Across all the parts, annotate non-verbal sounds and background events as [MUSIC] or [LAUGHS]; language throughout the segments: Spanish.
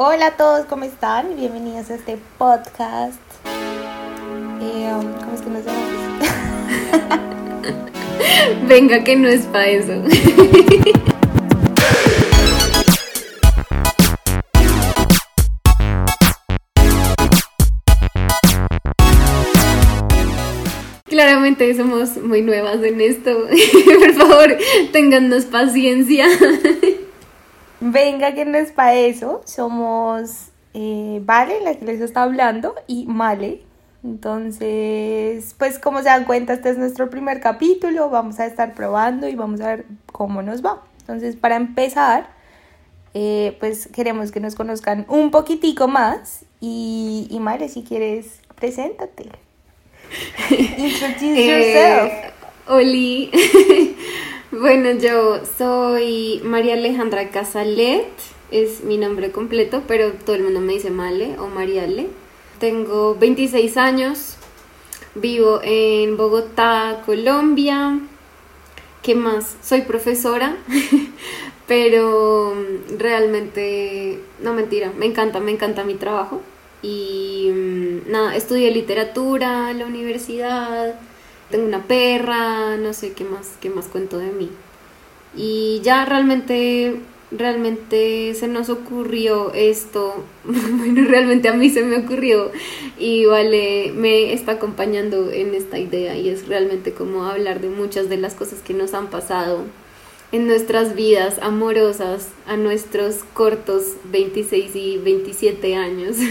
Hola a todos, ¿cómo están? Bienvenidos a este podcast. Eh, ¿Cómo es que nos llamamos? [LAUGHS] Venga, que no es para eso. [LAUGHS] Claramente somos muy nuevas en esto. [LAUGHS] Por favor, téngannos paciencia. Venga, que no es para eso. Somos eh, Vale, la que les está hablando, y Male. Entonces, pues como se dan cuenta, este es nuestro primer capítulo. Vamos a estar probando y vamos a ver cómo nos va. Entonces, para empezar, eh, pues queremos que nos conozcan un poquitico más. Y, y Male, si quieres, preséntate. [LAUGHS] Introduce yourself. Eh, Oli. [LAUGHS] bueno, yo soy María Alejandra Casalet, es mi nombre completo, pero todo el mundo me dice Male o Mariale. Tengo 26 años, vivo en Bogotá, Colombia. ¿Qué más? Soy profesora, [LAUGHS] pero realmente, no mentira, me encanta, me encanta mi trabajo. Y mm, nada, estudié literatura en la universidad, tengo una perra, no sé qué más, qué más cuento de mí. Y ya realmente, realmente se nos ocurrió esto, [LAUGHS] bueno, realmente a mí se me ocurrió y Vale me está acompañando en esta idea y es realmente como hablar de muchas de las cosas que nos han pasado en nuestras vidas amorosas a nuestros cortos 26 y 27 años. [LAUGHS]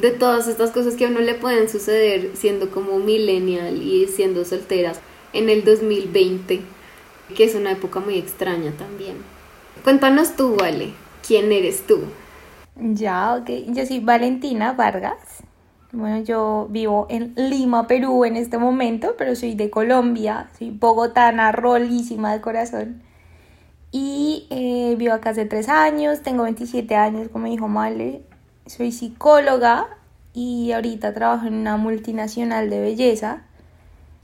de todas estas cosas que a uno le pueden suceder siendo como millennial y siendo solteras en el 2020, que es una época muy extraña también. Cuéntanos tú, Vale, ¿quién eres tú? Ya, ok. Yo soy Valentina Vargas. Bueno, yo vivo en Lima, Perú en este momento, pero soy de Colombia, soy bogotana, rolísima de corazón. Y eh, vivo acá hace tres años, tengo 27 años, como dijo Male, soy psicóloga y ahorita trabajo en una multinacional de belleza.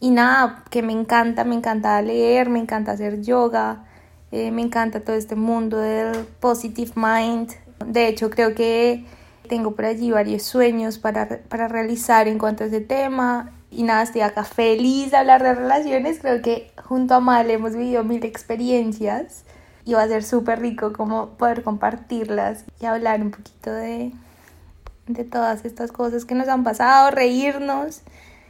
Y nada, que me encanta, me encanta leer, me encanta hacer yoga, eh, me encanta todo este mundo del positive mind. De hecho, creo que tengo por allí varios sueños para, para realizar en cuanto a ese tema. Y nada, estoy acá feliz de hablar de relaciones. Creo que junto a Mal hemos vivido mil experiencias y va a ser súper rico como poder compartirlas y hablar un poquito de, de todas estas cosas que nos han pasado, reírnos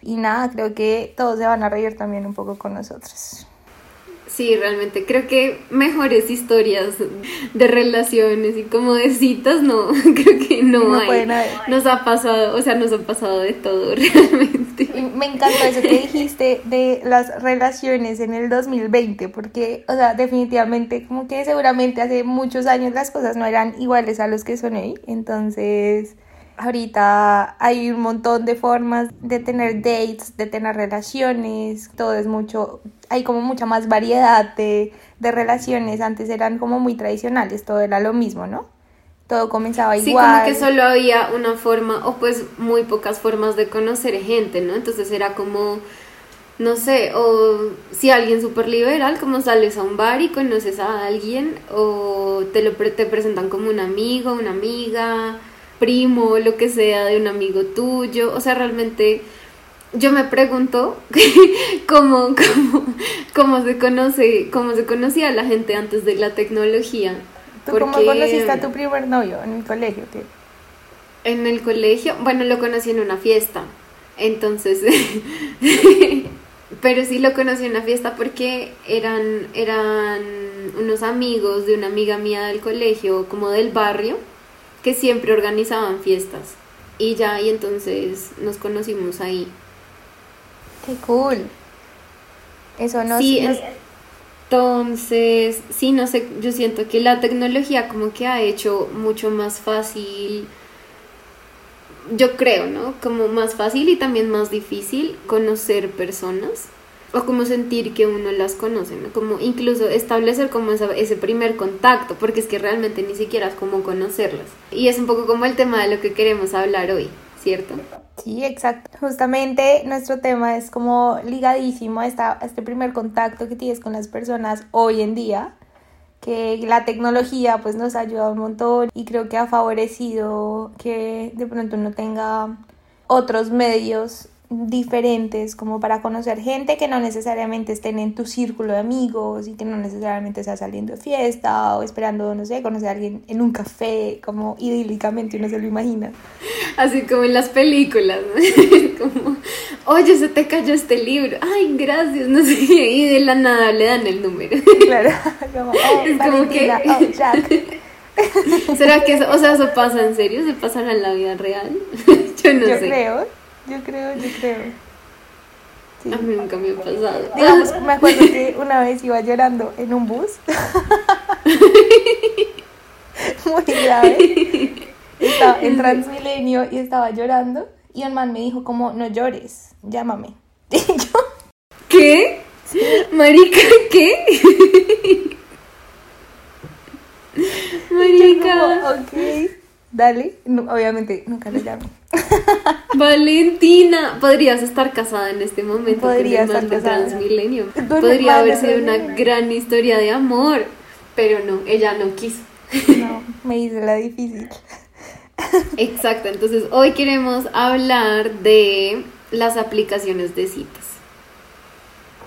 y nada, creo que todos se van a reír también un poco con nosotros. Sí, realmente creo que mejores historias de relaciones y como de citas, no, [LAUGHS] creo que no, hay. Nos ha pasado, o sea, nos ha pasado de todo [LAUGHS] realmente. Y me encantó eso que dijiste de las relaciones en el 2020, porque, o sea, definitivamente como que seguramente hace muchos años las cosas no eran iguales a los que son hoy, entonces Ahorita hay un montón de formas de tener dates, de tener relaciones, todo es mucho, hay como mucha más variedad de, de relaciones, antes eran como muy tradicionales, todo era lo mismo, ¿no? Todo comenzaba igual. Sí, como que solo había una forma, o pues muy pocas formas de conocer gente, ¿no? Entonces era como, no sé, o si alguien súper liberal, como sales a un bar y conoces a alguien, o te, lo, te presentan como un amigo, una amiga, primo, lo que sea, de un amigo tuyo. O sea, realmente yo me pregunto [LAUGHS] cómo, cómo, cómo se conoce, cómo se conocía la gente antes de la tecnología. ¿Tú cómo conociste a tu primer novio en el colegio? Tío? En el colegio, bueno, lo conocí en una fiesta. Entonces, [LAUGHS] pero sí lo conocí en una fiesta porque eran, eran unos amigos de una amiga mía del colegio, como del barrio que siempre organizaban fiestas. Y ya, y entonces nos conocimos ahí. Qué cool. Eso no Sí, entonces, sí, no sé, yo siento que la tecnología como que ha hecho mucho más fácil, yo creo, ¿no? Como más fácil y también más difícil conocer personas o como sentir que uno las conoce, ¿no? Como incluso establecer como ese primer contacto, porque es que realmente ni siquiera es como conocerlas. Y es un poco como el tema de lo que queremos hablar hoy, ¿cierto? Sí, exacto. Justamente nuestro tema es como ligadísimo a, esta, este primer contacto que tienes con las personas hoy en día, que la tecnología pues nos ha un montón y creo que ha favorecido que de pronto uno tenga otros medios diferentes como para conocer gente que no necesariamente estén en tu círculo de amigos y que no necesariamente sea saliendo de fiesta o esperando, no sé, conocer a alguien en un café, como idílicamente uno se lo imagina. Así como en las películas, ¿no? [LAUGHS] como, oye, se te cayó este libro, ay, gracias, no sé, y de la nada le dan el número. [LAUGHS] Claro, como, oh, es como que... Oh, Jack. [LAUGHS] ¿Será que eso, o sea, eso pasa en serio? ¿Se pasará en la vida real? Yo no Yo sé. creo, yo creo, yo creo. A mí nunca me ha pasado. Digamos, me acuerdo que una vez iba llorando en un bus. [LAUGHS] Muy grave. Estaba en Transmilenio y estaba llorando. Y un man me dijo como, no llores, llámame. [LAUGHS] Y yo, ¿Qué? Marica, ¿qué? Marica. como, ok, dale. No, obviamente nunca le llamé. Valentina, podrías estar casada en este momento. Podría con el estar casada. Transmilenio. Podría haber sido una gran historia de amor, pero no, ella no quiso. No, me hice la difícil. Exacto, entonces hoy queremos hablar de las aplicaciones de citas.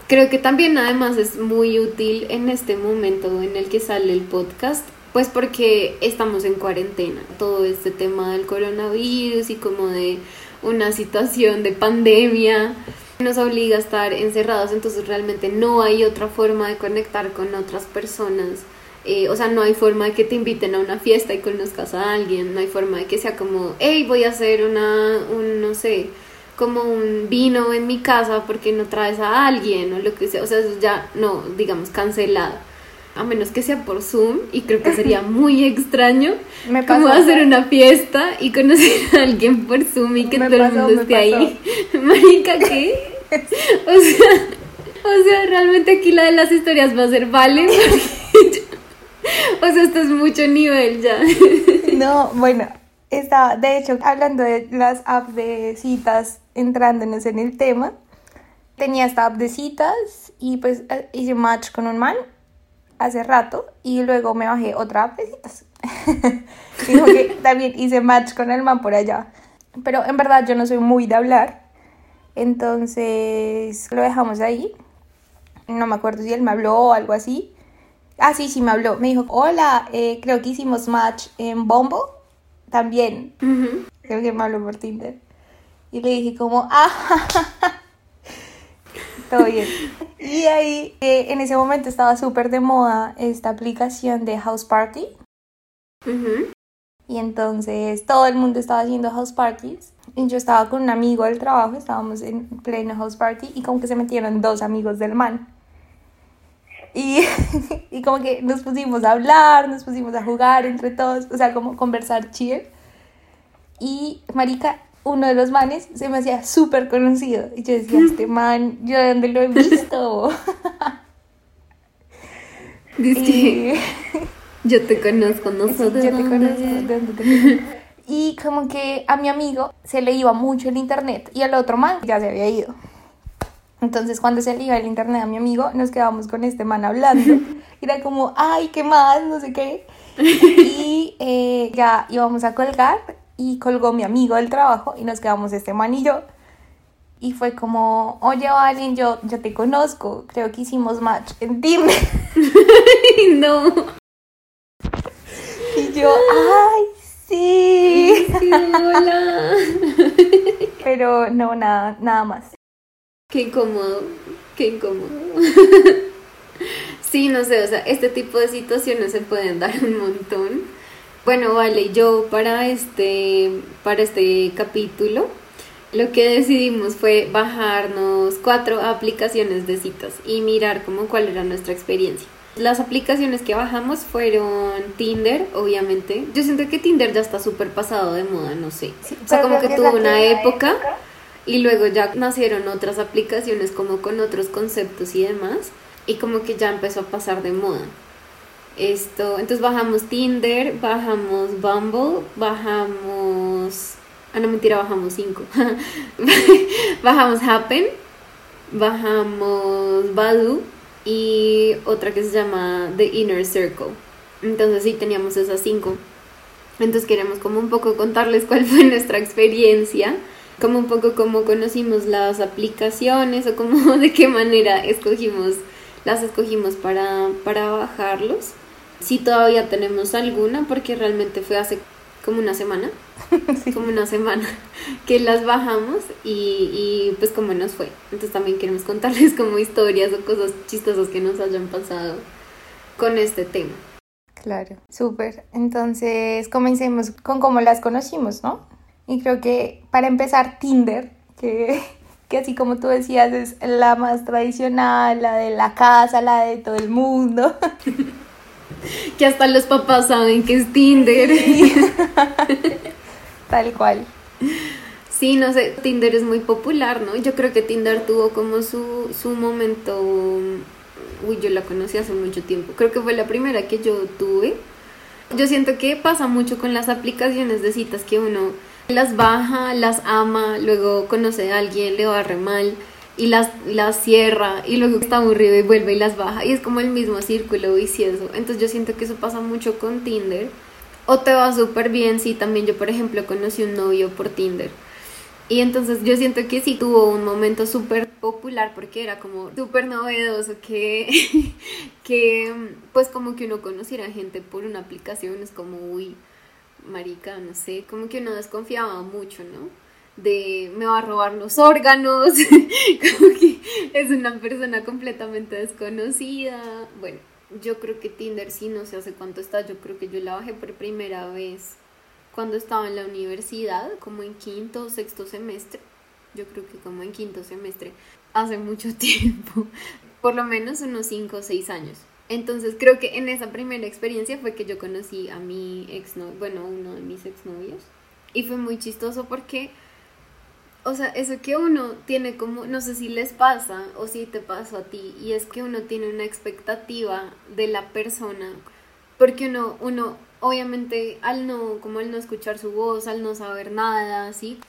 Creo que también además es muy útil en este momento en el que sale el podcast, pues porque estamos en cuarentena, todo este tema del coronavirus y como de una situación de pandemia nos obliga a estar encerrados, entonces realmente no hay otra forma de conectar con otras personas. Eh, o sea, no hay forma de que te inviten a una fiesta y conozcas a alguien, no hay forma de que sea como, hey, voy a hacer una, un, no sé, como un vino en mi casa porque no traes a alguien o lo que sea, o sea, eso ya no, digamos, cancelado. A menos que sea por Zoom y creo que sería [LAUGHS] muy extraño Me como pasó, hacer una fiesta y conocer a alguien por Zoom y que todo el mundo esté ahí. [LAUGHS] Marica, ¿qué? [LAUGHS] O sea, o sea, realmente aquí la de las historias va a ser vale. yo- o sea, esto es mucho nivel ya. No, bueno, estaba, de hecho, hablando de las apps de citas, entrándonos en el tema, tenía esta app de citas y pues eh, hice match con un man hace rato y luego me bajé otra app [LAUGHS] como que también hice match con el man por allá. Pero en verdad yo no soy muy de hablar, entonces lo dejamos ahí. No me acuerdo si él me habló o algo así. Ah, sí, sí me habló. Me dijo, hola, eh, creo que hicimos match en Bombo. También. Creo que me habló por Tinder. Y le dije como, ah, [LAUGHS] todo bien. Y ahí, eh, en ese momento estaba súper de moda esta aplicación de House Party. Ujú. Y entonces todo el mundo estaba haciendo house parties. Y yo estaba con un amigo del trabajo, estábamos en pleno house party y como que se metieron dos amigos del man. Y, [LAUGHS] y como que nos pusimos a hablar, nos pusimos a jugar entre todos, o sea, como conversar chill. Y marica, uno de los manes se me hacía súper conocido. Y yo decía, este [LAUGHS] man, ¿yo de dónde lo he visto? [LAUGHS] Dice y... yo te conozco, no sé Sí, de yo te conozco, ¿de dónde te conozco? Y como que a mi amigo se le iba mucho el internet y al otro man ya se había ido. Entonces cuando se le iba el internet a mi amigo, nos quedábamos con este man hablando. Y [LAUGHS] era como, ay, ¿qué más? No sé qué. Y eh, ya íbamos a colgar y colgó mi amigo del trabajo y nos quedamos este man y yo. Y fue como, oye, Valen, yo, yo te conozco, creo que hicimos match en. Ay, [LAUGHS] no. Y yo, ay, sí. [LAUGHS] Sí, hola. [LAUGHS] Pero no, nada, nada más. Qué incómodo, qué incómodo. Sí, no sé, o sea, este tipo de situaciones se pueden dar un montón. Bueno, vale, yo para este, para este capítulo lo que decidimos fue bajarnos cuatro aplicaciones de citas y mirar como cuál era nuestra experiencia. Las aplicaciones que bajamos fueron Tinder, obviamente. Yo siento que Tinder ya está súper pasado de moda, no sé. o sea, como que tuvo una época y luego ya nacieron otras aplicaciones como con otros conceptos y demás y como que ya empezó a pasar de moda. Esto, entonces bajamos Tinder, bajamos Bumble, bajamos Ah, no, mentira, bajamos 5. [LAUGHS] bajamos Happen, bajamos Badu y otra que se llama The Inner Circle. Entonces sí teníamos esas cinco. Entonces queremos como un poco contarles cuál fue [LAUGHS] nuestra experiencia, como un poco cómo conocimos las aplicaciones o cómo [LAUGHS] de qué manera escogimos, las escogimos para, para bajarlos. Si todavía tenemos alguna, porque realmente fue hace como una semana, [LAUGHS] como una semana [LAUGHS] que las bajamos y, y pues cómo nos fue. Entonces también queremos contarles [LAUGHS] como historias o cosas chistosas que nos hayan pasado con este tema. Claro, súper. Entonces, comencemos con cómo las conocimos, ¿no? Y creo que para empezar, Tinder, que, que así como tú decías, es la más tradicional, la de la casa, la de todo el mundo. Que hasta los papás saben que es Tinder. [LAUGHS] Tal cual. Sí, no sé, Tinder es muy popular, ¿no? Yo creo que Tinder tuvo como su, su momento uy, yo la conocí hace mucho tiempo. Creo que fue la primera que yo tuve. Yo siento que pasa mucho con las aplicaciones de citas que uno las baja, las ama, luego conoce a alguien, le va re mal y las, las cierra y luego está aburrido y vuelve y las baja y es como el mismo círculo vicioso. Entonces yo siento que eso pasa mucho con Tinder. O te va súper bien, sí, también yo por ejemplo conocí un novio por Tinder y entonces yo siento que sí tuvo un momento súper popular porque era como súper novedoso que, [LAUGHS] que pues como que uno conociera gente por una aplicación es como, uy, marica, no sé, como que uno desconfiaba mucho, ¿no? De me va a robar los órganos, [LAUGHS] como que es una persona completamente desconocida. Bueno, yo creo que Tinder sí, no sé hace cuánto está, yo creo que yo la bajé por primera vez cuando estaba en la universidad, como en quinto o sexto semestre, yo creo que como en quinto semestre, hace mucho [LAUGHS] tiempo, por lo menos unos cinco o seis años. Entonces creo que en esa primera experiencia fue que yo conocí a mi exnovio, bueno, uno de mis exnovios. Y fue muy chistoso porque, o sea, eso que uno tiene como, no sé si les pasa o si te pasó a ti, y es que uno tiene una expectativa de la persona, porque uno, uno obviamente al no, como al no escuchar su voz, al no saber nada, así,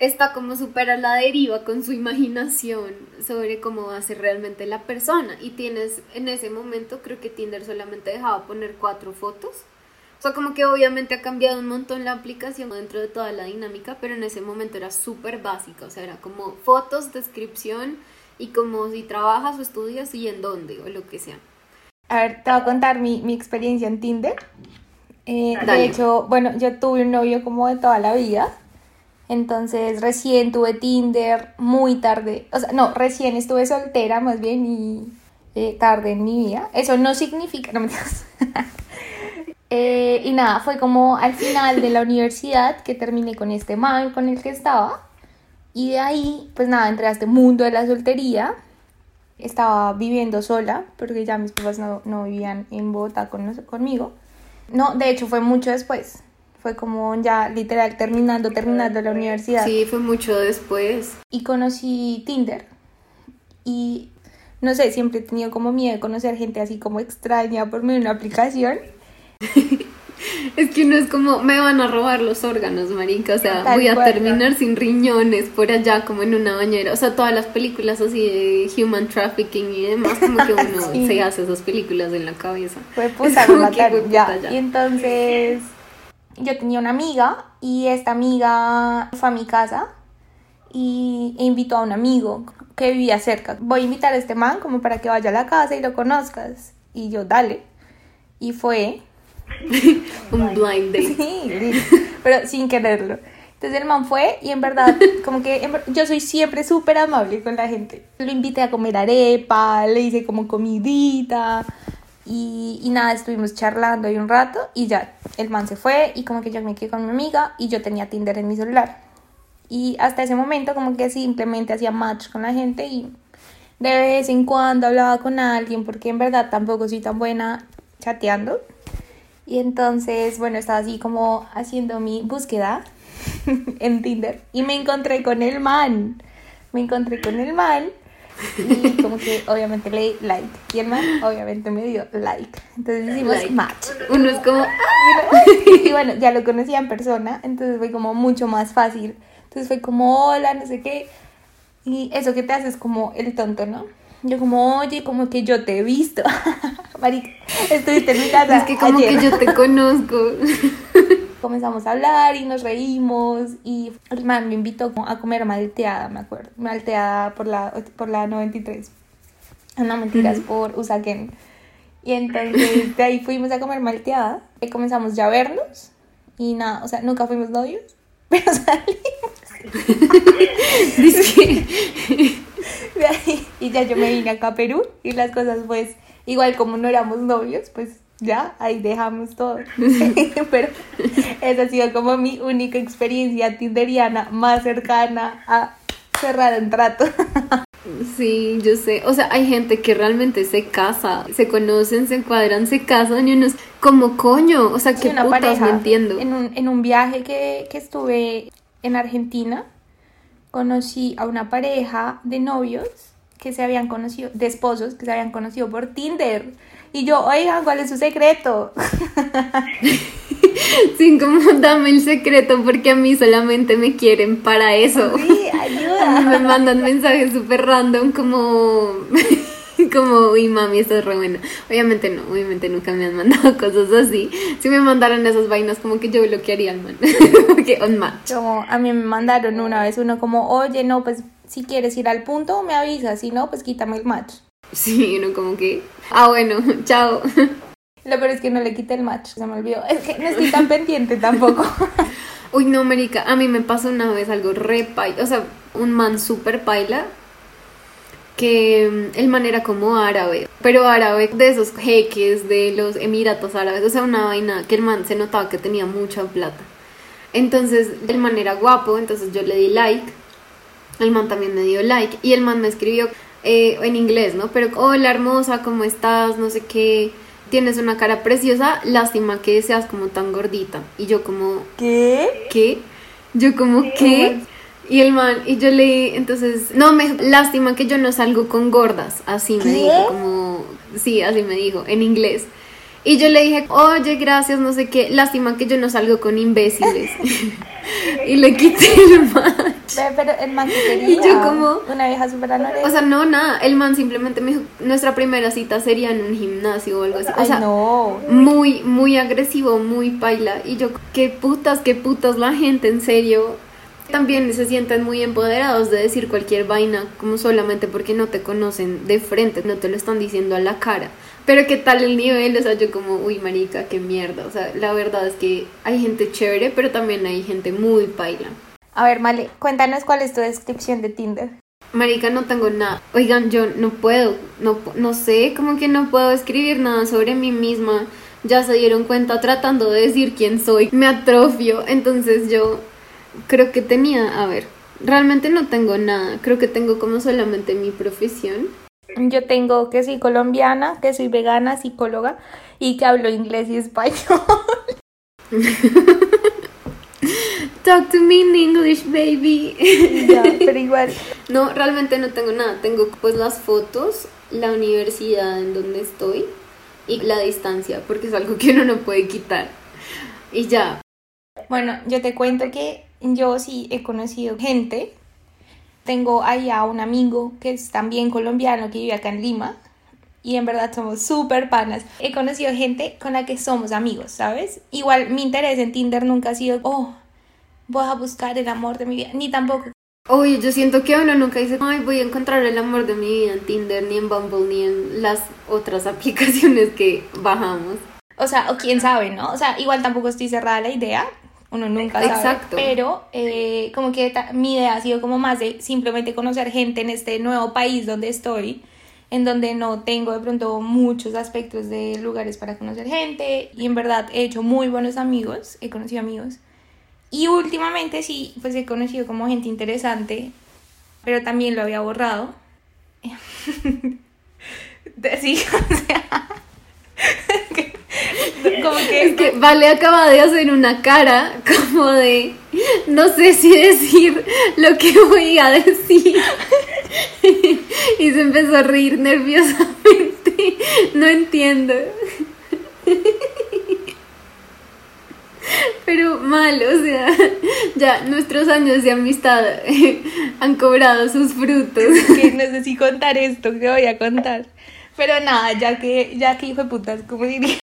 está como súper a la deriva con su [LAUGHS] imaginación sobre cómo va a ser realmente la persona. Y tienes, en ese momento, creo que Tinder solamente dejaba poner cuatro fotos. O sea, como que obviamente ha cambiado un montón la aplicación dentro de toda la dinámica, pero en ese momento era súper básica. O sea, era como fotos, descripción y como si trabajas o estudias y en dónde o lo que sea. A ver, te voy a contar mi, mi experiencia en Tinder. Eh, de hecho, bueno, yo tuve un novio como de toda la vida. Entonces recién tuve Tinder muy tarde. O sea, no, recién estuve soltera más bien y eh, tarde en mi vida. Eso no significa, no me digas. [LAUGHS] eh, y nada, fue como al final de la universidad que terminé con este man con el que estaba. Y de ahí, pues nada, entré a este mundo de la soltería. Estaba viviendo sola, porque ya mis papás no, no vivían en Bogotá con, conmigo. No, de hecho fue mucho después. Fue como ya literal terminando, terminando la universidad. Sí, fue mucho después. Y conocí Tinder. Y no sé, siempre he tenido como miedo de conocer gente así como extraña por medio de una aplicación. [LAUGHS] Es que uno es como, me van a robar los órganos, marica, o sea, voy a terminar sin riñones por allá como en una bañera, o sea, todas las películas así de human trafficking y demás, como que [LAUGHS] uno se hace esas películas en la cabeza. Fue puta, me mataron ya. Y entonces yo tenía una amiga y esta amiga fue a mi casa y e invitó a un amigo que vivía cerca. Voy a invitar a este man como para que vaya a la casa y lo conozcas. Y yo, dale. Y fue [LAUGHS] un blind date. Sí, [LAUGHS] pero sin quererlo. Entonces el man fue y en verdad, como que yo soy siempre súper amable con la gente. Lo invité a comer arepa, le hice como comidita y, y, nada, estuvimos charlando ahí un rato y ya, el man se fue y como que yo me quedé con mi amiga y yo tenía Tinder en mi celular. Y hasta ese momento como que simplemente hacía match con la gente y de vez en cuando hablaba con alguien porque en verdad tampoco soy tan buena chateando. Y entonces, bueno, estaba así como haciendo mi búsqueda [LAUGHS] en Tinder y me encontré con el man. Me encontré con el man y como que obviamente le di like. Y el man obviamente me dio like. Entonces hicimos match. Uno es como... [LAUGHS] y bueno, ya lo conocía en persona, entonces fue como mucho más fácil. Entonces fue como, hola, no sé qué. Y eso que te haces como el tonto, ¿no? Yo como, oye, como que yo te he visto. [LAUGHS] Marica, estuviste en mi casa Es que como ayer. que yo te [LAUGHS] conozco. Comenzamos a hablar y nos reímos y el man me invitó a comer malteada, me acuerdo. Malteada por la, por la 93. Ah, No, mentiras, por Usaquén. Y entonces de ahí fuimos a comer malteada y comenzamos ya a vernos y nada, o sea, nunca fuimos novios, [LAUGHS] pero salimos Dice que de ahí y ya yo me vine acá a Perú y las cosas pues igual como no éramos novios, pues ya ahí dejamos todo. [LAUGHS] pero esa ha sido como mi única experiencia tinderiana más cercana a cerrar un trato. [LAUGHS] Sí, yo sé. O sea, hay gente que realmente se casa, se conocen, se encuadran, se casan y unos como coño. O sea, Sí, qué putas, no entiendo. En un, en un viaje que, que estuve en Argentina, conocí a una pareja de novios que se habían conocido, de esposos que se habían conocido por Tinder. Y yo, oigan, ¿cuál es su secreto? [LAUGHS] Sí, como dame el secreto porque a mí solamente me quieren para eso. Sí, [LAUGHS] A mí me ayuda. mandan mensajes súper random como... [LAUGHS] [LAUGHS] Como, uy, mami, estás re buena. Obviamente no, obviamente nunca me han mandado [LAUGHS] cosas así. Si me mandaran esas vainas, como que yo bloquearía al man. [LAUGHS] Porque on match. Como a mí me mandaron una vez uno como, oye, no, pues si quieres ir al punto, me avisas, si no, pues quítame el match. Sí, uno como que, ah, bueno, chao. Lo peor es que no le quité el match, se me olvidó. Es que no estoy tan pendiente tampoco. Uy, no, marica, a mí me pasó una vez algo re paila, o sea, un man súper paila, que mm, el man era como árabe, pero árabe de esos jeques de los Emiratos Árabes, o sea, una vaina que el man se notaba que tenía mucha plata. Entonces, el man era guapo, entonces yo le di like, el man también me dio like, y el man me escribió eh, en inglés, ¿no? Pero, hola hermosa, ¿cómo estás? No sé qué, tienes una cara preciosa, lástima que seas como tan gordita. Y yo como, ¿Qué? ¿qué? Yo como, ¿qué? Y el man, y yo le, entonces, no, me lástima que yo no salgo con gordas, así me ¿Qué? dijo, como, sí, así me dijo, en inglés. Y yo le dije, oye, gracias, no sé qué, lástima que yo no salgo con imbéciles. [LAUGHS] y le quité el match. Pero el man que quería. Y yo como- Una vieja súper. O sea, no, nada, el man simplemente me dijo, nuestra primera cita sería en un gimnasio o algo así. O Ay, sea, no. muy, muy agresivo, muy paila. Y yo, qué putas, qué putas la gente, en serio. También se sienten muy empoderados de decir cualquier vaina, como solamente porque no te conocen de frente, no te lo están diciendo a la cara. Pero qué tal el nivel, o sea, yo como, uy, marica, qué mierda. O sea, la verdad es que hay gente chévere, pero también hay gente muy paila. A ver, Male, cuéntanos cuál es tu descripción de Tinder. Marica, no tengo nada. Oigan, yo no puedo, no, no sé, como que no puedo escribir nada sobre mí misma. Ya se dieron cuenta tratando de decir quién soy. Me atrofio. Entonces yo creo que tenía, a ver, realmente no tengo nada. Creo que tengo como solamente mi profesión. Yo tengo que soy colombiana, que soy vegana, psicóloga y que hablo inglés y español. [LAUGHS] Talk to me in English, baby. ya, pero [LAUGHS] igual. No, realmente no tengo nada. Tengo pues las fotos, la universidad en donde estoy y la distancia, porque es algo que uno no puede quitar. Y ya. Bueno, yo te cuento que yo sí he conocido gente. Tengo allá un amigo que es también colombiano que vive acá en Lima. Y en verdad somos súper panas. He conocido gente con la que somos amigos, ¿sabes? Igual mi interés en Tinder nunca ha sido, oh, voy a buscar el amor de mi vida. Ni tampoco Oye, yo siento que uno nunca dice, ay, voy a encontrar el amor de mi vida en Tinder, ni en Bumble, ni en las otras [LAUGHS] aplicaciones que bajamos. O sea, o quién sabe, ¿no? O sea, igual tampoco estoy cerrada a la idea. Uno nunca sabe. Exacto. Pero eh, como que mi idea ha sido como más de simplemente conocer gente en este nuevo país donde estoy, en donde no tengo de pronto muchos aspectos de lugares para conocer gente. Y en verdad he hecho muy buenos amigos, he conocido amigos. Y últimamente sí, pues he conocido como gente interesante, pero también lo había borrado. [LAUGHS] sí, o sea... [LAUGHS] [LAUGHS] como que... Es que Vale acaba de hacer una cara como de, no sé si decir lo que voy a decir. [LAUGHS] Y se empezó a reír nerviosamente. No entiendo. [LAUGHS] Pero mal, o sea, Ya nuestros años de amistad han cobrado sus frutos. Que no sé si contar esto que voy a contar. Pero nada, ya que, ya que hijo de putas, como diría.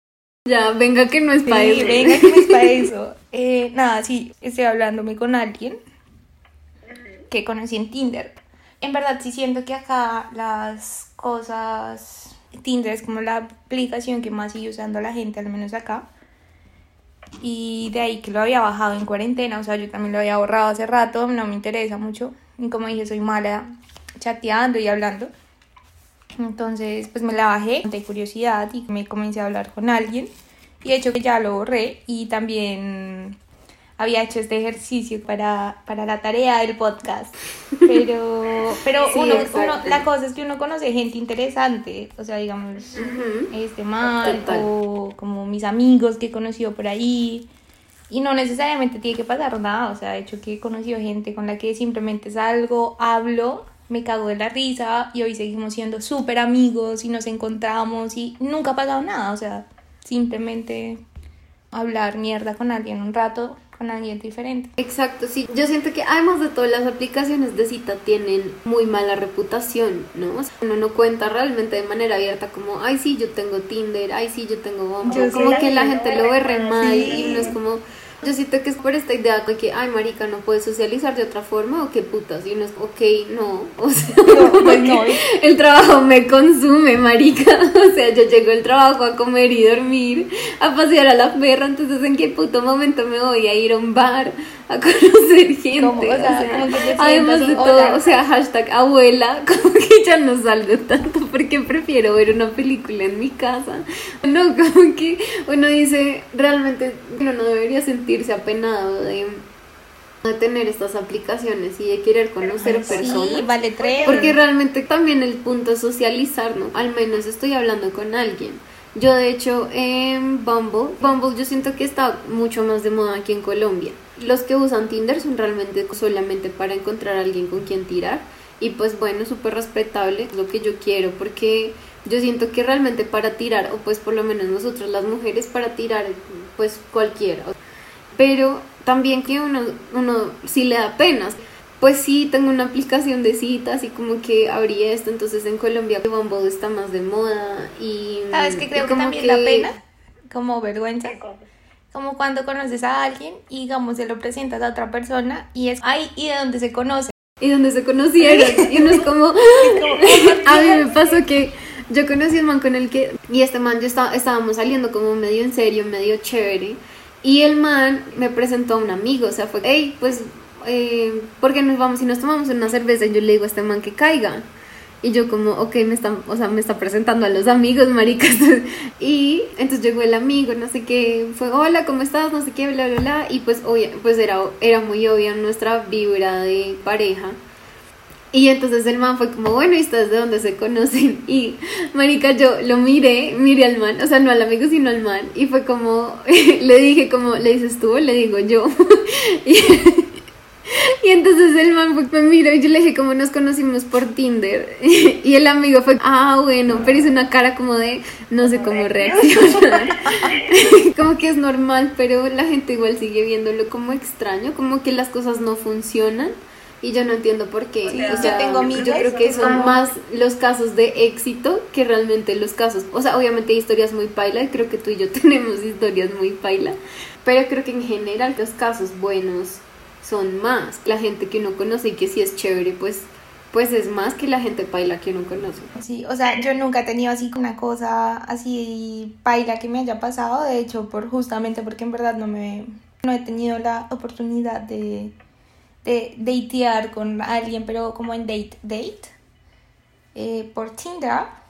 Ya, venga que no es para Sí, eso. venga que no es para eso. Eh, nada, sí, estoy hablándome con alguien que conocí en Tinder. En verdad sí siento que acá las cosas... Tinder es como la aplicación que más sigue usando la gente, al menos acá. Y de ahí que lo había bajado en cuarentena, o sea, yo también lo había borrado hace rato, no me interesa mucho. Y como dije, soy mala chateando y hablando. Entonces, pues me la bajé de curiosidad y me comencé a hablar con alguien. Y de hecho que ya lo borré y también había hecho este ejercicio para, para la tarea del podcast. Pero, [LAUGHS] pero Sí, uno, la cosa es que uno conoce gente interesante. O sea, digamos, Ujú. este man Total. o como mis amigos que he conocido por ahí. Y no necesariamente tiene que pasar nada, o sea, de hecho que he conocido gente con la que simplemente salgo, hablo, me cago de la risa y hoy seguimos siendo súper amigos y nos encontramos y nunca ha pasado nada, o sea, simplemente hablar mierda con alguien un rato, con alguien diferente. Exacto, sí. Yo siento que además de todas las aplicaciones de cita tienen muy mala reputación, ¿no? O sea, uno no cuenta realmente de manera abierta como, ay, sí, yo tengo Tinder, ay, sí, yo tengo Bumble. Yo como que la gente lo ve re mal Sí. y uno es como... Yo siento que es por esta idea de que, ay, marica, no puedes socializar de otra forma o qué putas. Y uno es, ok, no. [LAUGHS] O sea, No, pues no. el trabajo me consume, marica. [LAUGHS] O sea, yo llego al trabajo a comer y dormir, a pasear a la perra, entonces en qué puto momento me voy a ir a un bar [LAUGHS] a conocer gente. Como, o sea, como que te sientas además de todo, hola. o sea, hashtag abuela, [LAUGHS] como que ya no salgo tanto porque prefiero ver una película en mi casa. No, [LAUGHS] como que uno dice, realmente uno no debería sentirse apenado de de tener estas aplicaciones y de querer conocer personas. Sí, vale tres. Porque realmente también el punto es socializar, ¿no? Al menos estoy hablando con alguien. Yo de hecho en Bumble, Bumble yo siento que está mucho más de moda aquí en Colombia. Los que usan Tinder son realmente solamente para encontrar a alguien con quien tirar. Y pues bueno, súper respetable, es lo que yo quiero, porque yo siento que realmente para tirar, o pues por lo menos nosotros las mujeres, para tirar pues cualquiera. Pero también que uno, uno sí le da pena. Pues sí, tengo una aplicación de citas y como que abrí esto, entonces en Colombia Bumble está más de moda y... ¿Sabes qué y creo que también da pena? Como vergüenza. Como cuando conoces a alguien y digamos se lo presentas a otra persona y es, ay, ¿y de dónde se conoce? Y donde se conocieron. [LAUGHS] Y uno es como... [LAUGHS] a mí me pasó que yo conocí a un man con el que... Y este man, yo estaba, estábamos saliendo como medio en serio, medio chévere. Y el man me presentó a un amigo, o sea, fue, hey, pues, eh, ¿por qué nos vamos y nos tomamos una cerveza? Y yo le digo a este man que caiga. Y yo como, ok, me está, o sea, me está presentando a los amigos, maricas. [LAUGHS] Y entonces llegó el amigo, no sé qué, fue, hola, ¿cómo estás? No sé qué, bla, bla, bla. Y pues, obvia, pues era, era muy obvia nuestra vibra de pareja. Y entonces el man fue como, bueno, ¿y ustedes de dónde se conocen? [LAUGHS] Y, marica, yo lo miré, miré al man, o sea, no al amigo, sino al man. Y fue como, [LAUGHS] le dije como, ¿le dices tú le digo yo? Y, y entonces el man fue, me miró y yo le dije como nos conocimos por Tinder. [LAUGHS] Y el amigo fue, ah, bueno, pero hizo una cara como de, no sé cómo reaccionar. [LAUGHS] Como que es normal, pero la gente igual sigue viéndolo como extraño, como que las cosas no funcionan. Y yo no entiendo por qué. Sí, o yo tengo amigas yo creo que que son como- más los casos de éxito que realmente los casos. O sea, obviamente hay historias muy paila y creo que tú y yo [LAUGHS] tenemos historias muy paila. Pero creo que en general los casos buenos son más. La gente que uno conoce y que sí es chévere, pues, pues es más que la gente paila que uno conoce. Sí, o sea, yo nunca he tenido así una cosa así paila que me haya pasado, de hecho, por justamente porque en verdad no me no he tenido la oportunidad de de datear con alguien, pero como en date date eh, por Tinder.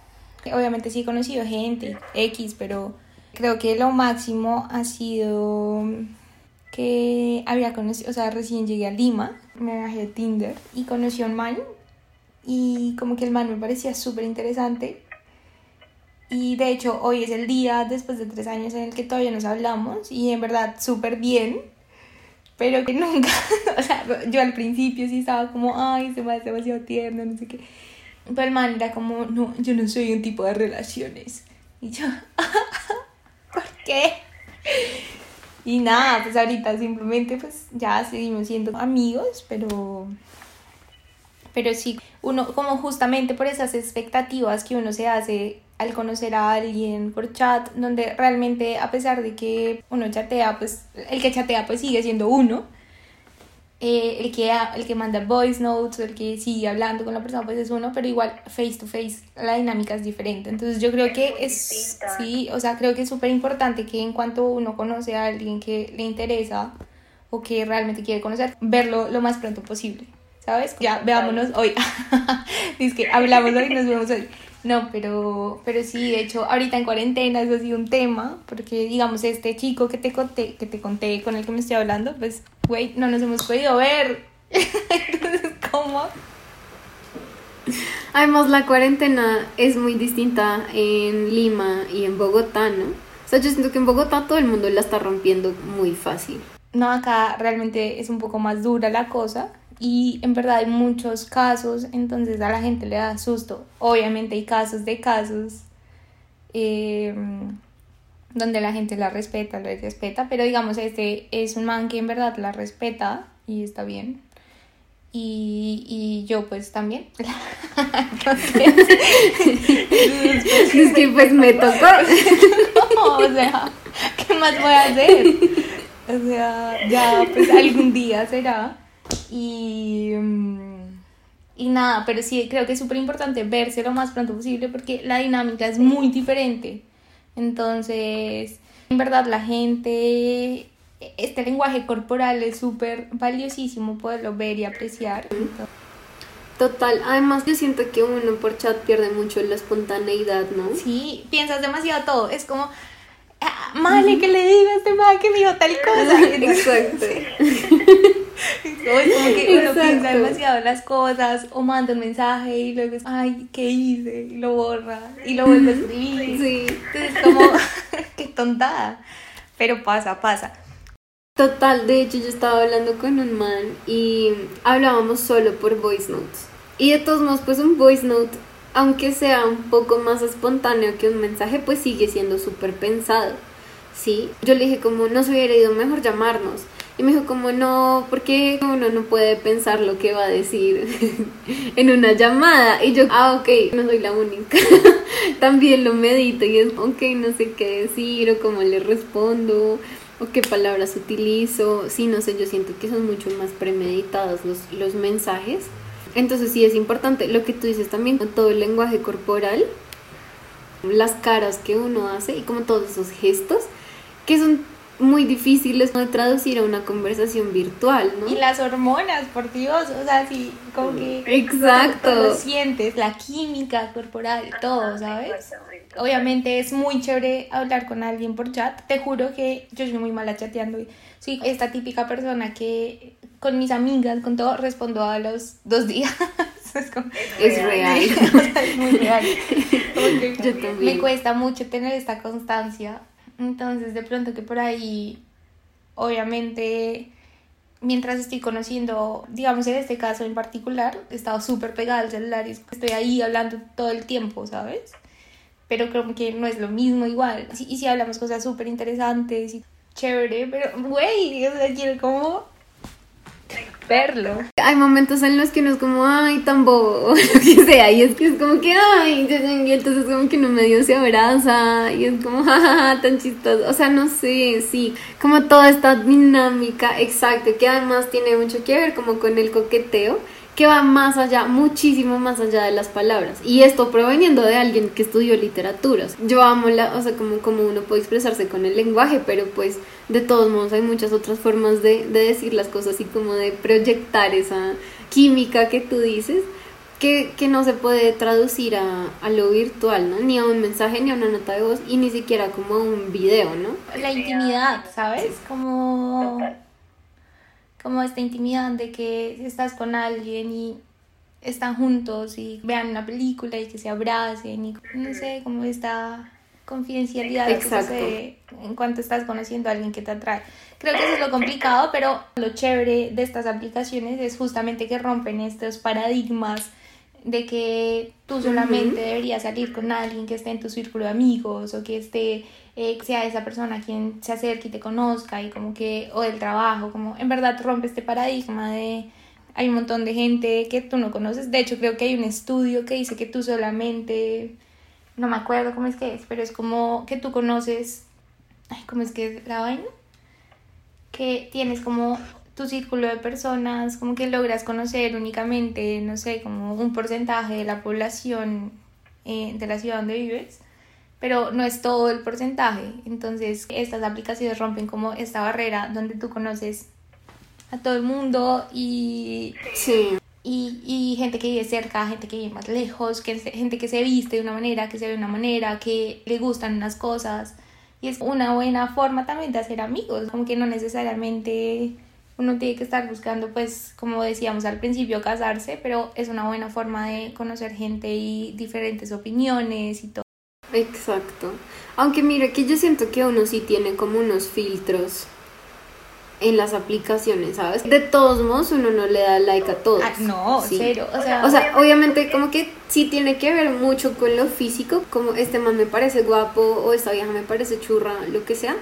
Obviamente sí he conocido gente X, pero creo que lo máximo ha sido que había conocido, o sea, recién llegué a Lima, me bajé de Tinder y conocí a un man y como que el man me parecía súper interesante. Y de hecho hoy es el día después de tres años en el que todavía nos hablamos y en verdad súper bien, pero que nunca, [LAUGHS] o sea, yo al principio sí estaba como, ay, se me hace demasiado tierno, no sé qué. Pero el man era como, no, yo no soy un tipo de relaciones. Y yo, [LAUGHS] ¿por qué? Y nada, pues ahorita simplemente pues ya seguimos siendo amigos, pero pero sí, uno como justamente por esas expectativas que uno se hace al conocer a alguien por chat, donde realmente a pesar de que uno chatea, pues el que chatea pues sigue siendo uno, eh, el, que, el que manda voice notes, el que sigue hablando con la persona, pues es uno, pero igual face to face la dinámica es diferente. Entonces yo creo que es, sí, o sea, creo que es súper importante que en cuanto uno conoce a alguien que le interesa o que realmente quiere conocer, verlo lo más pronto posible. ¿Sabes? Ya, veámonos hoy. [LAUGHS] Dice que hablamos hoy, nos vemos hoy. No, pero, pero sí, de hecho, ahorita en cuarentena eso ha sido un tema, porque digamos, este chico que te conté, que te conté con el que me estoy hablando, pues, güey, no nos hemos podido ver. [LAUGHS] Entonces, ¿cómo? Además, la cuarentena es muy distinta en Lima y en Bogotá, ¿no? O sea, yo siento que en Bogotá todo el mundo la está rompiendo muy fácil. No, acá realmente es un poco más dura la cosa y en verdad hay muchos casos, entonces a la gente le da susto. Obviamente hay casos de casos em, donde la gente la respeta, lo respeta, pero digamos, este es un man que en verdad la respeta y está bien. Y, y yo pues también. [LAUGHS] [LAUGHS] es que pues me tocó. [LAUGHS] o sea, ¿qué más voy a hacer? O sea, ya pues algún día será. Y, mm, y nada, pero sí creo que es súper importante verse lo más pronto posible porque la dinámica es muy diferente. Entonces, en verdad la gente, este lenguaje corporal es súper valiosísimo poderlo ver y apreciar. Total, además yo siento que uno por chat pierde mucho la espontaneidad, ¿no? Sí, piensas demasiado todo, es como, ah, Male, que le diga a este man que me dijo tal cosa. [LAUGHS] Exacto. [LAUGHS] Como que uno piensa demasiado las cosas o manda un mensaje y luego es, ay, ¿qué hice? Y lo borra y lo vuelve a escribir. Sí. Entonces como, [LAUGHS] qué tontada. Pero pasa, pasa. Total, de hecho yo estaba hablando con un man y hablábamos solo por voice notes. Y de todos modos, pues un voice note, aunque sea un poco más espontáneo que un mensaje, pues sigue siendo súper pensado. Sí, yo le dije como, no se hubiera ido mejor llamarnos. Y me dijo como no, porque uno no puede pensar lo que va a decir [LAUGHS] en una llamada. Y yo, ah, ok, no soy la única. [LAUGHS] También lo medito y es, ok, no sé qué decir o cómo le respondo o qué palabras utilizo. Sí, no sé, yo siento que son mucho más premeditados los, los mensajes. Entonces sí es importante lo que tú dices también, todo el lenguaje corporal, las caras que uno hace y como todos esos gestos, que son muy difíciles de traducir a una conversación virtual, ¿no? Y las hormonas, por Dios, o sea, sí, como que... Exacto. Lo sientes, la química corporal, todo, ¿sabes? Obviamente es muy chévere hablar con alguien por chat. Te juro que yo soy muy mala chateando. Y soy esta típica persona que con mis amigas, con todo, respondo a los dos días. [LAUGHS] es, es real. [LAUGHS] es muy real. [LAUGHS] yo también. Me cuesta mucho tener esta constancia entonces, de pronto que por ahí, obviamente, mientras estoy conociendo, digamos en este caso en particular, he estado súper pegada al celular y estoy ahí hablando todo el tiempo, ¿sabes? Pero creo que no es lo mismo igual. Y si hablamos cosas súper interesantes y chévere, pero, güey, o sea, quiero como verlo. Hay momentos en los que uno es como, ay, tan bobo, [LAUGHS] o que sea, y es que es como que, ay, y entonces como que uno medio se abraza, y es como, jajaja, tan chistoso, o sea, no sé, sí, como toda esta dinámica, exacto, que además tiene mucho que ver como con el coqueteo, que va más allá, muchísimo más allá de las palabras. Y esto proveniendo de alguien que estudió literaturas. Yo amo la, o sea, como, como uno puede expresarse con el lenguaje, pero pues de todos modos hay muchas otras formas de, de decir las cosas y como de proyectar esa química que tú dices. Que, que, no se puede traducir a, a, lo virtual, ¿no? Ni a un mensaje, ni a una nota de voz, y ni siquiera como a un video, ¿no? La intimidad, ¿sabes? Como como esta intimidad de que estás con alguien y están juntos y vean una película y que se abracen y no sé, como esta confidencialidad en cuanto estás conociendo a alguien que te atrae. Creo que eso es lo complicado, pero lo chévere de estas aplicaciones es justamente que rompen estos paradigmas de que tú solamente deberías salir con alguien que esté en tu círculo de amigos o que esté, eh, sea esa persona quien se acerque y te conozca y como que, o del trabajo, como en verdad rompe este paradigma de hay un montón de gente que tú no conoces. De hecho, creo que hay un estudio que dice que tú solamente, no me acuerdo cómo es que es, pero es como que tú conoces, ay, ¿cómo es que es la vaina? Que tienes como tu círculo de personas, como que logras conocer únicamente, no sé, como un porcentaje de la población eh, de la ciudad donde vives, pero no es todo el porcentaje. Entonces, estas aplicaciones rompen como esta barrera donde tú conoces a todo el mundo y, y, y gente que vive cerca, gente que vive más lejos, que, gente que se viste de una manera, que se ve de una manera, que le gustan unas cosas. Y es una buena forma también de hacer amigos, como que no necesariamente uno tiene que estar buscando, pues, como decíamos al principio, casarse, pero es una buena forma de conocer gente y diferentes opiniones y todo. Exacto. Aunque mire que yo siento que uno sí tiene como unos filtros en las aplicaciones, ¿sabes? De todos modos, uno no le da like a todos. Ah, no, cero. O sea, o sea, obviamente como que sí tiene que ver mucho con lo físico, como este man me parece guapo o esta vieja me parece churra, lo que sea.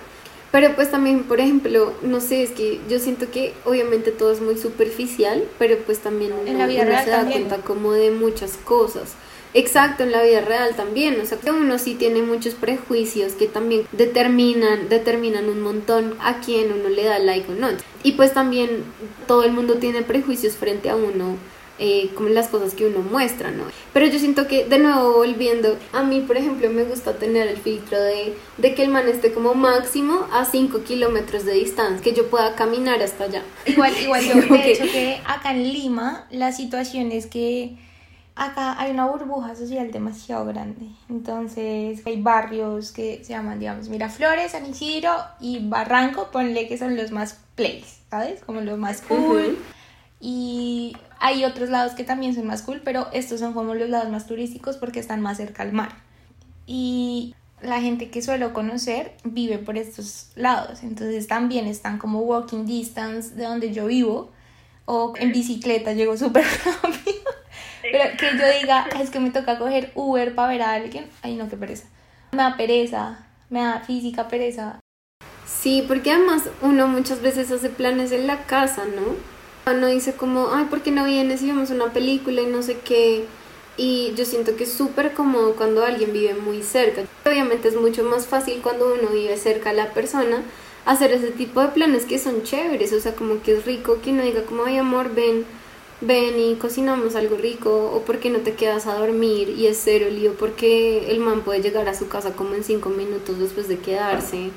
Pero pues también, por ejemplo, no sé, es que yo siento que obviamente todo es muy superficial, pero pues también en la vida real se da cuenta como de muchas cosas. Exacto, en la vida real también, o sea, que uno sí tiene muchos prejuicios que también determinan, determinan un montón a quién uno le da like o no. Y pues también todo el mundo tiene prejuicios frente a uno eh, como las cosas que uno muestra, ¿no? Pero yo siento que, de nuevo, volviendo, a mí, por ejemplo, me gusta tener el filtro de, de que el man esté como máximo a 5 kilómetros de distancia, que yo pueda caminar hasta allá. Igual, igual yo, [LAUGHS] de hecho, que acá en Lima, la situación es que acá hay una burbuja social demasiado grande. Entonces, hay barrios que se llaman, digamos, Miraflores, San Isidro y Barranco, ponle que son los más plays, ¿sabes? Como los más cool. Y hay otros lados que también son más cool, pero estos son como los lados más turísticos porque están más cerca al mar. Y la gente que suelo conocer vive por estos lados, entonces también están como walking distance de donde yo vivo o en bicicleta llego súper [LAUGHS] rápido. Pero que yo diga, es que me toca coger Uber para ver a alguien, ay no, qué pereza. Me da pereza, me da física pereza. Sí, porque además uno muchas veces hace planes en la casa, ¿no? No dice como, ay, ¿por qué no vienes y vemos una película y no sé qué? Y yo siento que es súper cómodo cuando alguien vive muy cerca. Obviamente es mucho más fácil cuando uno vive cerca a la persona hacer ese tipo de planes que son chéveres. O sea, como que es rico que uno diga como, ay, amor, ven, ven y cocinamos algo rico. O por qué no te quedas a dormir y es cero lío. Porque el man puede llegar a su casa como en cinco minutos después de quedarse.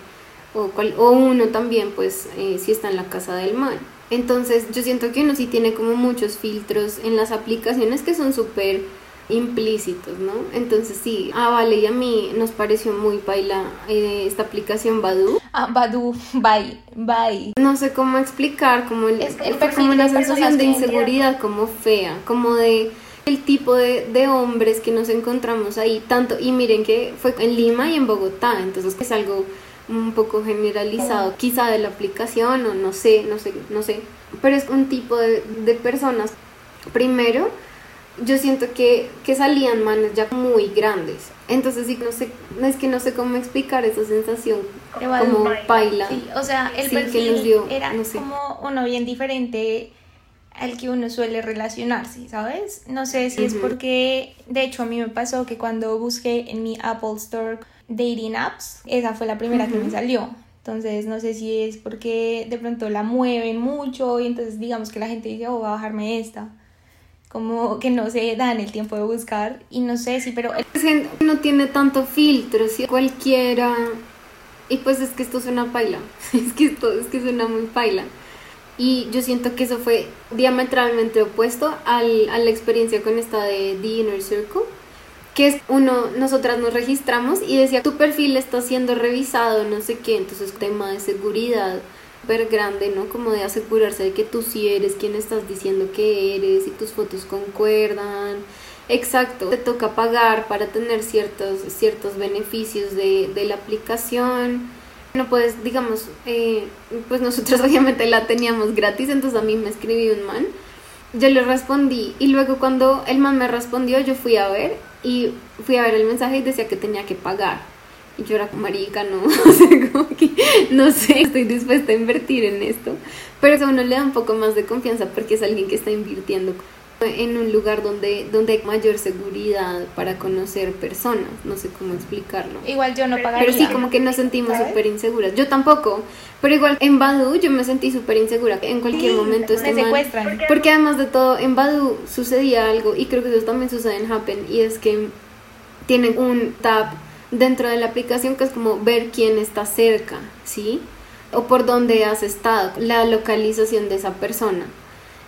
O, o uno también, pues, eh, si está en la casa del man. Entonces yo siento que uno sí tiene como muchos filtros en las aplicaciones que son súper implícitos, ¿no? Entonces sí, a Vale y a mí nos pareció muy paila eh, esta aplicación Badu. Ah, Badu, bye, bye. No sé cómo explicar, como, el, es, como una sensación de inseguridad como fea, como de el tipo de, de, hombres que nos encontramos ahí, tanto, y miren que fue en Lima y en Bogotá, entonces es algo un poco generalizado, quizá de la aplicación o no sé, no sé, no sé, pero es un tipo de, de personas. Primero, yo siento que, que salían manos ya muy grandes. Entonces sí, no sé, es que no sé cómo explicar esa sensación como baila. Sí, o sea, el perfil dio, era como uno bien diferente al que uno suele relacionarse, ¿sabes? No sé si es porque, de hecho a mí me pasó que cuando busqué en mi Apple Store dating apps, esa fue la primera que me salió. Entonces, no sé si es porque de pronto la mueven mucho y entonces digamos que la gente dice, oh, voy a bajarme esta. Como que no se dan el tiempo de buscar y no sé si, pero... No tiene tanto filtro, si cualquiera... Y pues es que esto suena paila, [LAUGHS] es que esto es que suena muy paila. Y yo siento que eso fue diametralmente opuesto al, a la experiencia con esta de The Inner Circle que es uno, nosotras nos registramos y decía, tu perfil está siendo revisado, no sé qué, entonces tema de seguridad súper grande, ¿no? Como de asegurarse de que tú sí eres quien estás diciendo que eres y tus fotos concuerdan. Exacto, te toca pagar para tener ciertos, ciertos beneficios de, de la aplicación. No puedes, digamos, eh, pues nosotros [LAUGHS] obviamente la teníamos gratis, entonces a mí me escribió un man yo le respondí y luego cuando el man me respondió yo fui a ver y fui a ver el mensaje y decía que tenía que pagar. Y yo era como marica, no, [LAUGHS] o sea, como que, no sé, estoy dispuesta a invertir en esto. Pero eso a uno le da un poco más de confianza porque es alguien que está invirtiendo en un lugar donde, donde hay mayor seguridad para conocer personas, no sé cómo explicarlo. Igual yo no pagaría. Pero sí, como que nos sentimos súper inseguras. Yo tampoco, pero igual en Badu yo me sentí súper insegura. En cualquier momento me secuestran. Porque además de todo, en Badu sucedía algo, y creo que eso también sucede en Happen, y es que tienen un tab dentro de la aplicación que es como ver quién está cerca, ¿sí? O por dónde has estado, la localización de esa persona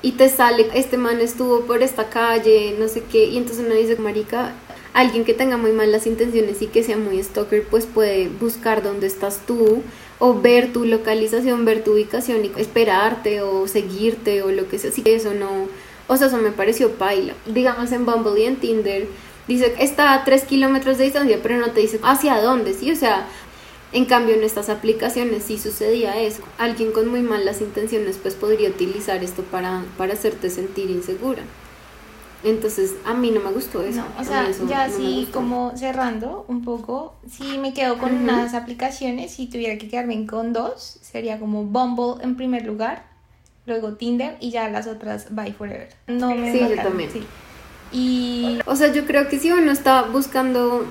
y te sale, este man estuvo por esta calle, no sé qué, y entonces uno dice, marica, alguien que tenga muy malas intenciones y que sea muy stalker, pues puede buscar dónde estás tú o ver tu localización, ver tu ubicación y esperarte o seguirte o lo que sea. Así que eso no, o sea, eso me pareció paila. Digamos en Bumble y en Tinder, dice está a 3 kilómetros de distancia, pero no te dice hacia dónde, ¿sí? O sea, en cambio, en estas aplicaciones sí sucedía eso. Alguien con muy malas intenciones pues podría utilizar esto para, para hacerte sentir insegura. Entonces, a mí no me gustó eso. o sea, ya así como cerrando un poco, si me quedo con unas aplicaciones, y tuviera que quedarme con dos, sería como Bumble en primer lugar, luego Tinder y ya las otras Bye Forever. No me Sí, yo también. Y... O sea, yo creo que si uno está buscando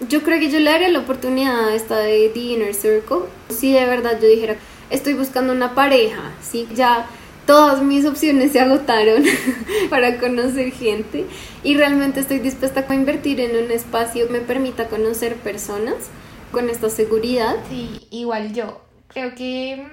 yo creo que yo le daría la oportunidad a esta de The Inner Circle. Si de verdad yo dijera, estoy buscando una pareja, ¿sí? Ya todas mis opciones se agotaron [LAUGHS] para conocer gente y realmente estoy dispuesta a invertir en un espacio que me permita conocer personas con esta seguridad. Sí, igual yo creo que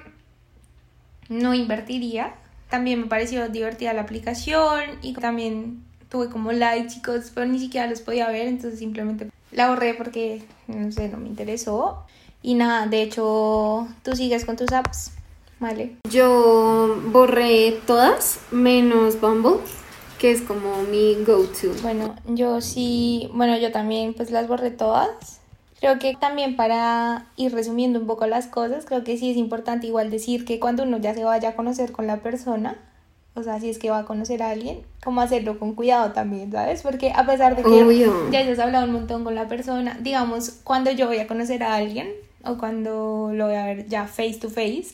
no invertiría. También me pareció divertida la aplicación y también tuve como like chicos, pero ni siquiera los podía ver, entonces simplemente la borré porque, no sé, no me interesó. Y nada, de hecho, tú sigues con tus apps, ¿vale? Yo borré todas, menos Bumble, que es como mi go-to. Bueno, yo sí, bueno, yo también pues las borré todas. Creo que también para ir resumiendo un poco las cosas, creo que sí es importante igual decir que cuando uno ya se vaya a conocer con la persona, o sea, si es que va a conocer a alguien, cómo hacerlo con cuidado también, ¿sabes? Porque a pesar de que ya hayas hablado un montón con la persona, digamos, cuando yo voy a conocer a alguien o cuando lo voy a ver ya face to face,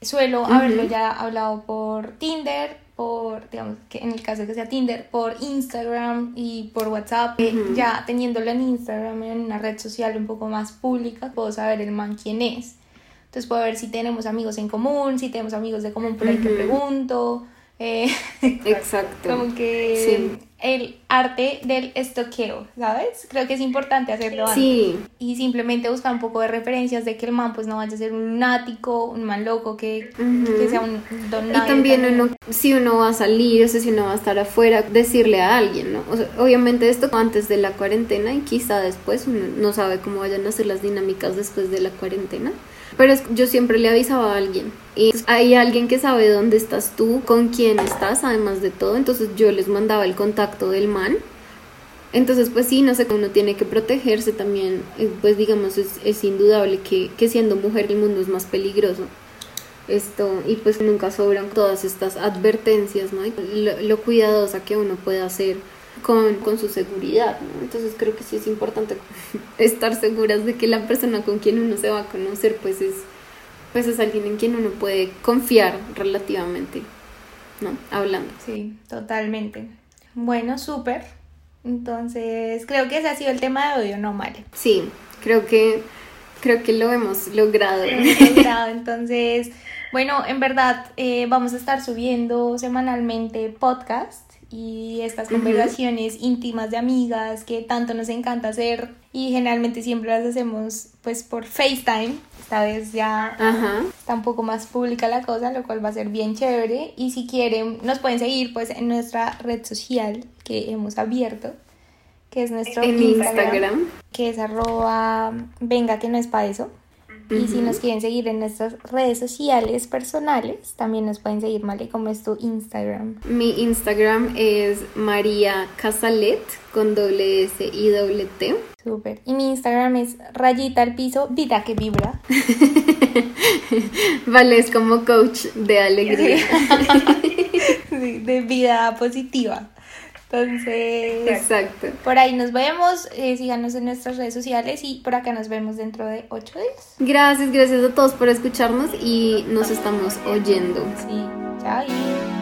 suelo haberlo ya hablado por Tinder, por, digamos, que en el caso que sea Tinder, por Instagram y por WhatsApp, ya teniéndolo en Instagram, en una red social un poco más pública, puedo saber el man quién es. Entonces puedo ver si tenemos amigos en común, si tenemos amigos de común por ahí que pregunto, eh, [LAUGHS] Exacto. Como que el arte del estoqueo, ¿sabes? Creo que es importante hacerlo sí. Y simplemente buscar un poco de referencias de que el man pues no vaya a ser un lunático, un man loco, que, que sea un don Y también, uno, si uno va a salir, o sea, si uno va a estar afuera, decirle a alguien, ¿no? O sea, obviamente esto antes de la cuarentena y quizá después, uno no sabe cómo vayan a ser las dinámicas después de la cuarentena. Pero yo siempre le avisaba a alguien. Y hay alguien que sabe dónde estás tú, con quién estás, además de todo. Entonces yo les mandaba el contacto del man. Entonces, pues sí, no sé, uno tiene que protegerse también. Pues digamos, es, es indudable que, que siendo mujer el mundo es más peligroso esto y pues nunca sobran todas estas advertencias, ¿no? Lo, lo cuidadosa que uno puede hacer con, con su seguridad, ¿no? Entonces creo que sí es importante [LAUGHS] estar seguras de que la persona con quien uno se va a conocer pues es, pues es alguien en quien uno puede confiar relativamente, ¿no? Hablando. Sí, totalmente. Bueno, súper. Entonces, creo que ese ha sido el tema de hoy, ¿no, Mare? Sí, creo que, creo que lo hemos logrado. [LAUGHS] logrado. Entonces, bueno, en verdad eh, vamos a estar subiendo semanalmente podcast y estas conversaciones íntimas de amigas que tanto nos encanta hacer y generalmente siempre las hacemos pues por FaceTime. Esta vez ya está un poco más pública la cosa, lo cual va a ser bien chévere. Y si quieren, nos pueden seguir pues en nuestra red social que hemos abierto, que es nuestro Instagram, que es arroba venga que no es para eso. Y si nos quieren seguir en nuestras redes sociales personales, también nos pueden seguir, Male, como es tu Instagram. Mi Instagram es María Casalet con doble S y doble T. Súper. Y mi Instagram es rayita al piso, vida que vibra. [LAUGHS] vale, es como coach de alegría. [LAUGHS] de vida positiva. Entonces, Exacto. por ahí nos vemos, eh, síganos en nuestras redes sociales y por acá nos vemos dentro de ocho días. Gracias, gracias a todos por escucharnos y nos estamos oyendo. Sí, chao.